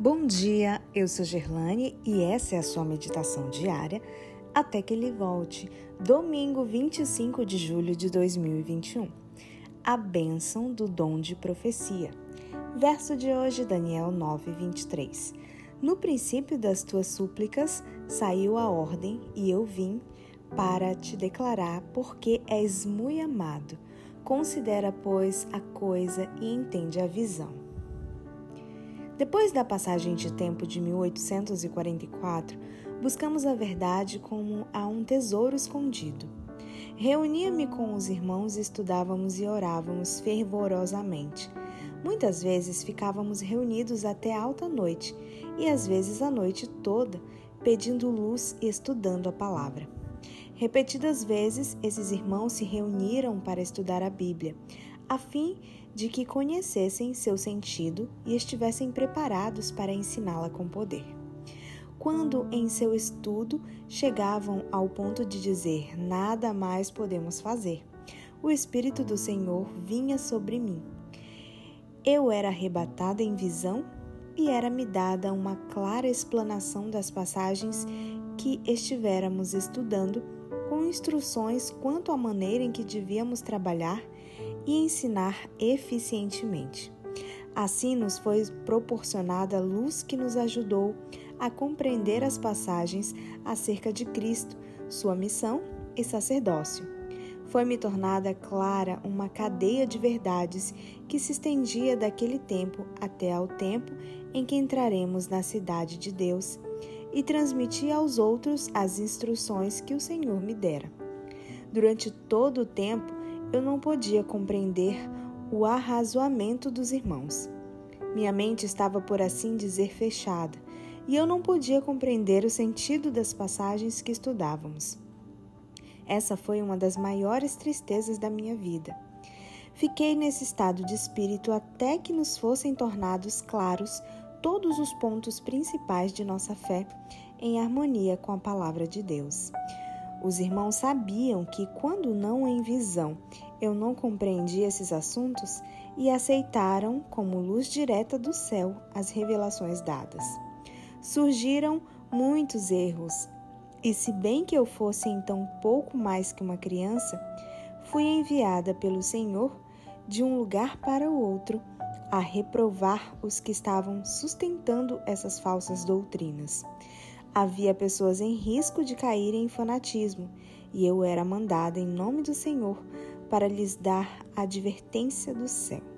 Bom dia, eu sou Gerlane e essa é a sua meditação diária até que ele volte, domingo 25 de julho de 2021. A bênção do dom de profecia. Verso de hoje, Daniel 9, 23. No princípio das tuas súplicas saiu a ordem e eu vim para te declarar porque és muito amado. Considera, pois, a coisa e entende a visão. Depois da passagem de tempo de 1844, buscamos a verdade como a um tesouro escondido. Reunia-me com os irmãos e estudávamos e orávamos fervorosamente. Muitas vezes ficávamos reunidos até alta noite e às vezes a noite toda, pedindo luz e estudando a palavra. Repetidas vezes, esses irmãos se reuniram para estudar a Bíblia, a fim de que conhecessem seu sentido e estivessem preparados para ensiná-la com poder. Quando em seu estudo chegavam ao ponto de dizer nada mais podemos fazer, o Espírito do Senhor vinha sobre mim. Eu era arrebatada em visão e era-me dada uma clara explanação das passagens que estivéramos estudando, com instruções quanto à maneira em que devíamos trabalhar e ensinar eficientemente. Assim nos foi proporcionada a luz que nos ajudou a compreender as passagens acerca de Cristo, sua missão e sacerdócio. Foi-me tornada clara uma cadeia de verdades que se estendia daquele tempo até ao tempo em que entraremos na cidade de Deus e transmiti aos outros as instruções que o Senhor me dera. Durante todo o tempo, eu não podia compreender o arrazoamento dos irmãos. Minha mente estava, por assim dizer, fechada, e eu não podia compreender o sentido das passagens que estudávamos. Essa foi uma das maiores tristezas da minha vida. Fiquei nesse estado de espírito até que nos fossem tornados claros todos os pontos principais de nossa fé em harmonia com a palavra de Deus. Os irmãos sabiam que, quando não em visão, eu não compreendia esses assuntos e aceitaram como luz direta do céu as revelações dadas. Surgiram muitos erros, e se bem que eu fosse então pouco mais que uma criança, fui enviada pelo Senhor de um lugar para o outro a reprovar os que estavam sustentando essas falsas doutrinas. Havia pessoas em risco de caírem em fanatismo, e eu era mandada em nome do Senhor para lhes dar a advertência do céu.